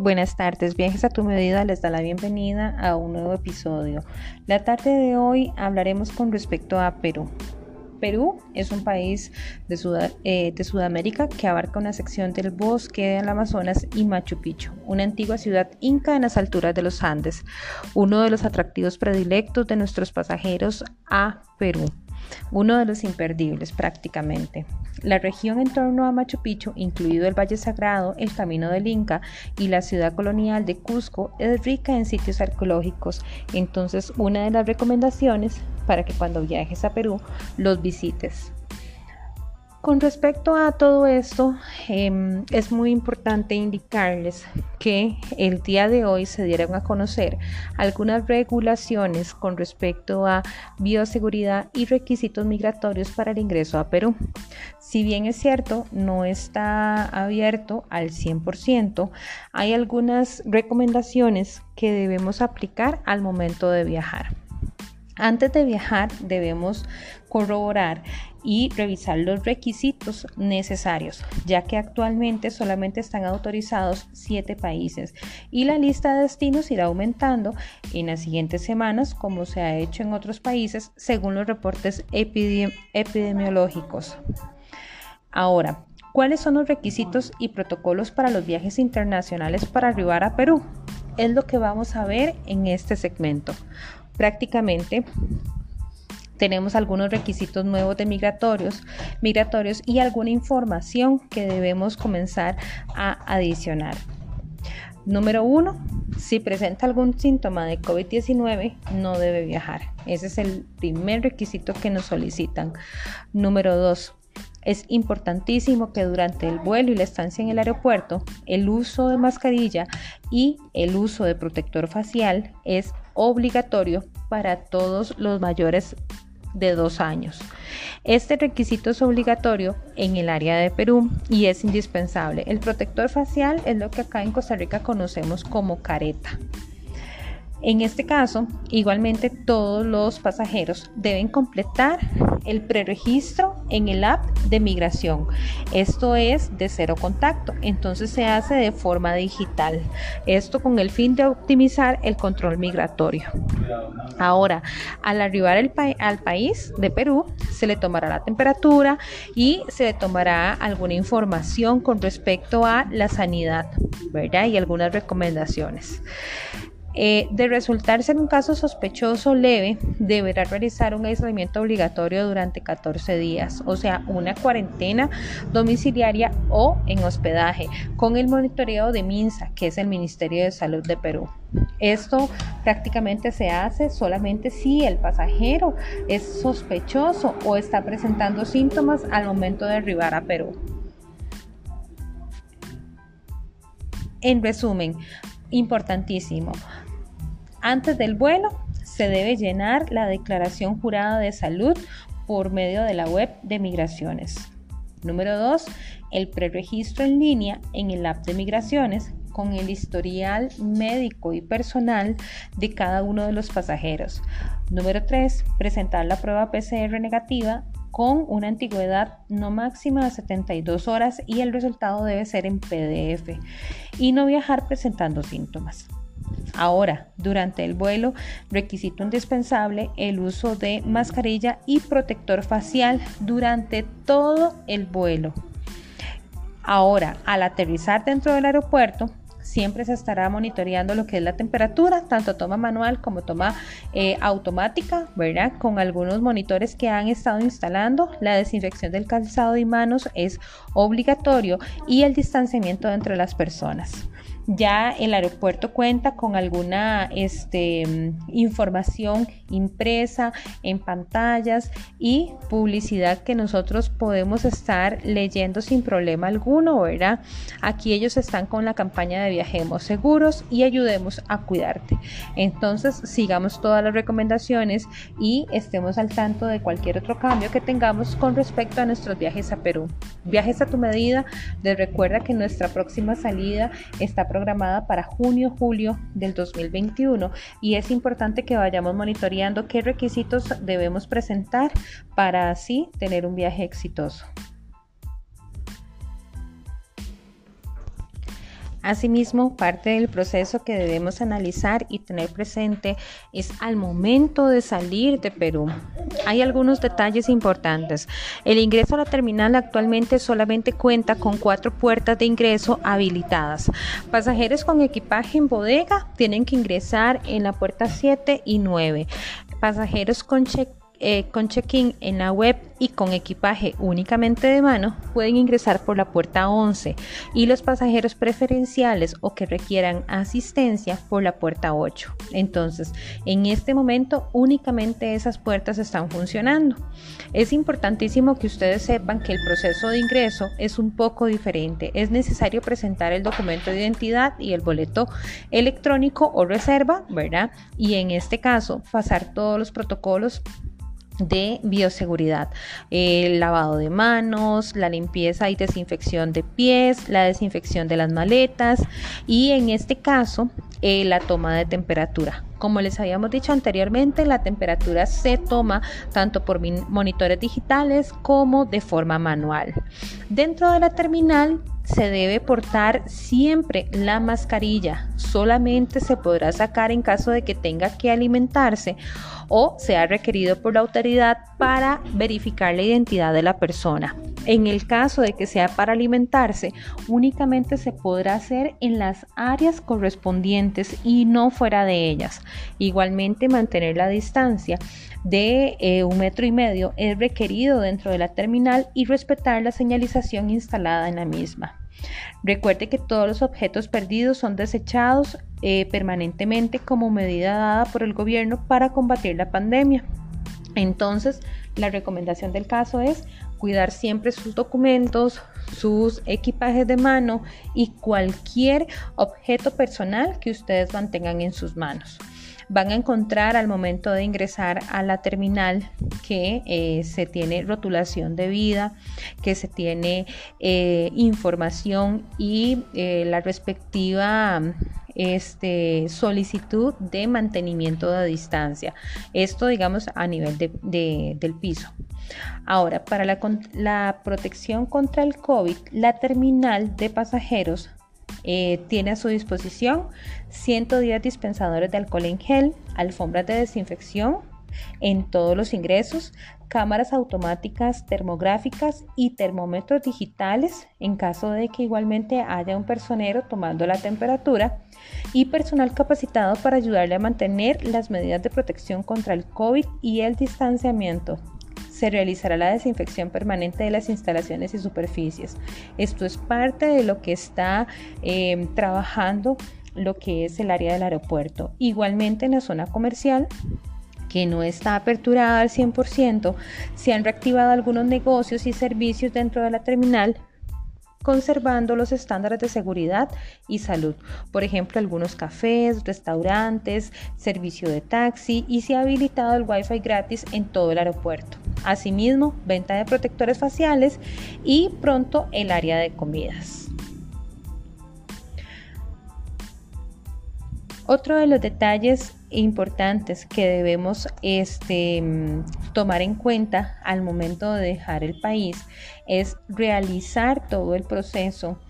Buenas tardes, Viajes a tu medida les da la bienvenida a un nuevo episodio. La tarde de hoy hablaremos con respecto a Perú. Perú es un país de, eh, de, Sudamérica que abarca una sección del bosque del Amazonas y Machu Picchu, una antigua ciudad inca en las alturas de los Andes, uno de los atractivos predilectos de nuestros pasajeros a Perú uno de los imperdibles prácticamente. La región en torno a Machu Picchu, incluido el Valle Sagrado, el Camino del Inca y la ciudad colonial de Cusco, es rica en sitios arqueológicos. Entonces, una de las recomendaciones para que cuando viajes a Perú los visites. Con respecto a todo esto, em, es muy importante indicarles que el día de hoy se dieron a conocer algunas regulaciones con respecto a bioseguridad y requisitos migratorios para el ingreso a Perú. Si bien es cierto, no está abierto al 100%, hay algunas recomendaciones que debemos aplicar al momento de viajar. Antes de viajar debemos corroborar y revisar los requisitos necesarios, ya que actualmente solamente están autorizados siete países y la lista de destinos irá aumentando en las siguientes semanas, como se ha hecho en otros países, según los reportes epidemiológicos. Ahora, ¿cuáles son los requisitos y protocolos para los viajes internacionales para arribar a Perú? Es lo que vamos a ver en este segmento. Prácticamente tenemos algunos requisitos nuevos de migratorios, migratorios y alguna información que debemos comenzar a adicionar. Número uno, si presenta algún síntoma de COVID-19, no debe viajar. Ese es el primer requisito que nos solicitan. Número dos, es importantísimo que durante el vuelo y la estancia en el aeropuerto, el uso de mascarilla y el uso de protector facial es obligatorio para todos los mayores de dos años. Este requisito es obligatorio en el área de Perú y es indispensable. El protector facial es lo que acá en Costa Rica conocemos como careta. En este caso, igualmente todos los pasajeros deben completar el preregistro en el app de migración. Esto es de cero contacto, entonces se hace de forma digital. Esto con el fin de optimizar el control migratorio. Ahora, al arribar al país de Perú, se le tomará la temperatura y se le tomará alguna información con respecto a la sanidad, ¿verdad? Y algunas recomendaciones. Eh, de resultarse en un caso sospechoso leve, deberá realizar un aislamiento obligatorio durante 14 días, o sea, una cuarentena domiciliaria o en hospedaje, con el monitoreo de MINSA, que es el Ministerio de Salud de Perú. Esto prácticamente se hace solamente si el pasajero es sospechoso o está presentando síntomas al momento de arribar a Perú. En resumen, importantísimo. Antes del vuelo se debe llenar la declaración jurada de salud por medio de la web de migraciones. Número 2. El preregistro en línea en el app de migraciones con el historial médico y personal de cada uno de los pasajeros. Número 3. Presentar la prueba PCR negativa con una antigüedad no máxima de 72 horas y el resultado debe ser en PDF y no viajar presentando síntomas. Ahora, durante el vuelo, requisito indispensable el uso de mascarilla y protector facial durante todo el vuelo. Ahora, al aterrizar dentro del aeropuerto, siempre se estará monitoreando lo que es la temperatura, tanto toma manual como toma eh, automática, ¿verdad? Con algunos monitores que han estado instalando, la desinfección del calzado y manos es obligatorio y el distanciamiento entre las personas. Ya el aeropuerto cuenta con alguna este, información impresa en pantallas y publicidad que nosotros podemos estar leyendo sin problema alguno, ¿verdad? Aquí ellos están con la campaña de viajemos seguros y ayudemos a cuidarte. Entonces sigamos todas las recomendaciones y estemos al tanto de cualquier otro cambio que tengamos con respecto a nuestros viajes a Perú. Viajes a tu medida. Les recuerda que nuestra próxima salida está programada para junio-julio del 2021 y es importante que vayamos monitoreando qué requisitos debemos presentar para así tener un viaje exitoso. Asimismo, parte del proceso que debemos analizar y tener presente es al momento de salir de Perú. Hay algunos detalles importantes. El ingreso a la terminal actualmente solamente cuenta con cuatro puertas de ingreso habilitadas. Pasajeros con equipaje en bodega tienen que ingresar en la puerta 7 y 9. Pasajeros con check eh, con check-in en la web y con equipaje únicamente de mano pueden ingresar por la puerta 11 y los pasajeros preferenciales o que requieran asistencia por la puerta 8. Entonces, en este momento únicamente esas puertas están funcionando. Es importantísimo que ustedes sepan que el proceso de ingreso es un poco diferente. Es necesario presentar el documento de identidad y el boleto electrónico o reserva, ¿verdad? Y en este caso, pasar todos los protocolos de bioseguridad, el lavado de manos, la limpieza y desinfección de pies, la desinfección de las maletas y en este caso eh, la toma de temperatura. Como les habíamos dicho anteriormente, la temperatura se toma tanto por monitores digitales como de forma manual. Dentro de la terminal se debe portar siempre la mascarilla. Solamente se podrá sacar en caso de que tenga que alimentarse o sea requerido por la autoridad para verificar la identidad de la persona. En el caso de que sea para alimentarse, únicamente se podrá hacer en las áreas correspondientes y no fuera de ellas. Igualmente, mantener la distancia de eh, un metro y medio es requerido dentro de la terminal y respetar la señalización instalada en la misma. Recuerde que todos los objetos perdidos son desechados eh, permanentemente como medida dada por el gobierno para combatir la pandemia. Entonces, la recomendación del caso es cuidar siempre sus documentos, sus equipajes de mano y cualquier objeto personal que ustedes mantengan en sus manos. Van a encontrar al momento de ingresar a la terminal que eh, se tiene rotulación de vida, que se tiene eh, información y eh, la respectiva este, solicitud de mantenimiento de distancia. Esto, digamos, a nivel del piso. Ahora, para la, la protección contra el COVID, la terminal de pasajeros eh, tiene a su disposición 110 dispensadores de alcohol en gel, alfombras de desinfección en todos los ingresos, cámaras automáticas termográficas y termómetros digitales en caso de que igualmente haya un personero tomando la temperatura y personal capacitado para ayudarle a mantener las medidas de protección contra el COVID y el distanciamiento se realizará la desinfección permanente de las instalaciones y superficies. Esto es parte de lo que está eh, trabajando lo que es el área del aeropuerto. Igualmente en la zona comercial que no está aperturada al 100%, se han reactivado algunos negocios y servicios dentro de la terminal conservando los estándares de seguridad y salud. Por ejemplo, algunos cafés, restaurantes, servicio de taxi y se ha habilitado el Wi-Fi gratis en todo el aeropuerto. Asimismo, venta de protectores faciales y pronto el área de comidas. Otro de los detalles importantes que debemos este, tomar en cuenta al momento de dejar el país es realizar todo el proceso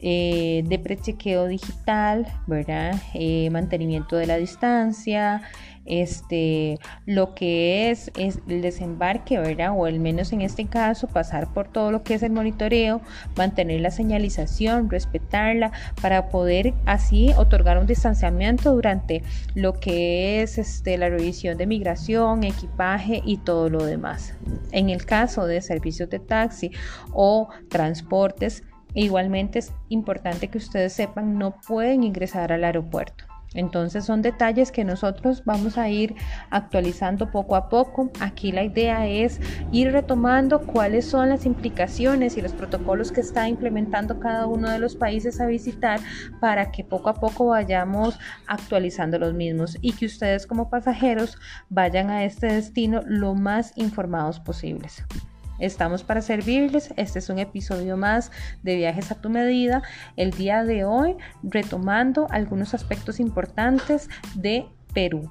eh, de prechequeo digital, ¿verdad? Eh, mantenimiento de la distancia, este, lo que es, es el desembarque, ¿verdad? O al menos en este caso, pasar por todo lo que es el monitoreo, mantener la señalización, respetarla, para poder así otorgar un distanciamiento durante lo que es este, la revisión de migración, equipaje y todo lo demás. En el caso de servicios de taxi o transportes, igualmente es importante que ustedes sepan, no pueden ingresar al aeropuerto. Entonces son detalles que nosotros vamos a ir actualizando poco a poco. Aquí la idea es ir retomando cuáles son las implicaciones y los protocolos que está implementando cada uno de los países a visitar para que poco a poco vayamos actualizando los mismos y que ustedes como pasajeros vayan a este destino lo más informados posibles. Estamos para servirles. Este es un episodio más de Viajes a tu medida. El día de hoy retomando algunos aspectos importantes de Perú.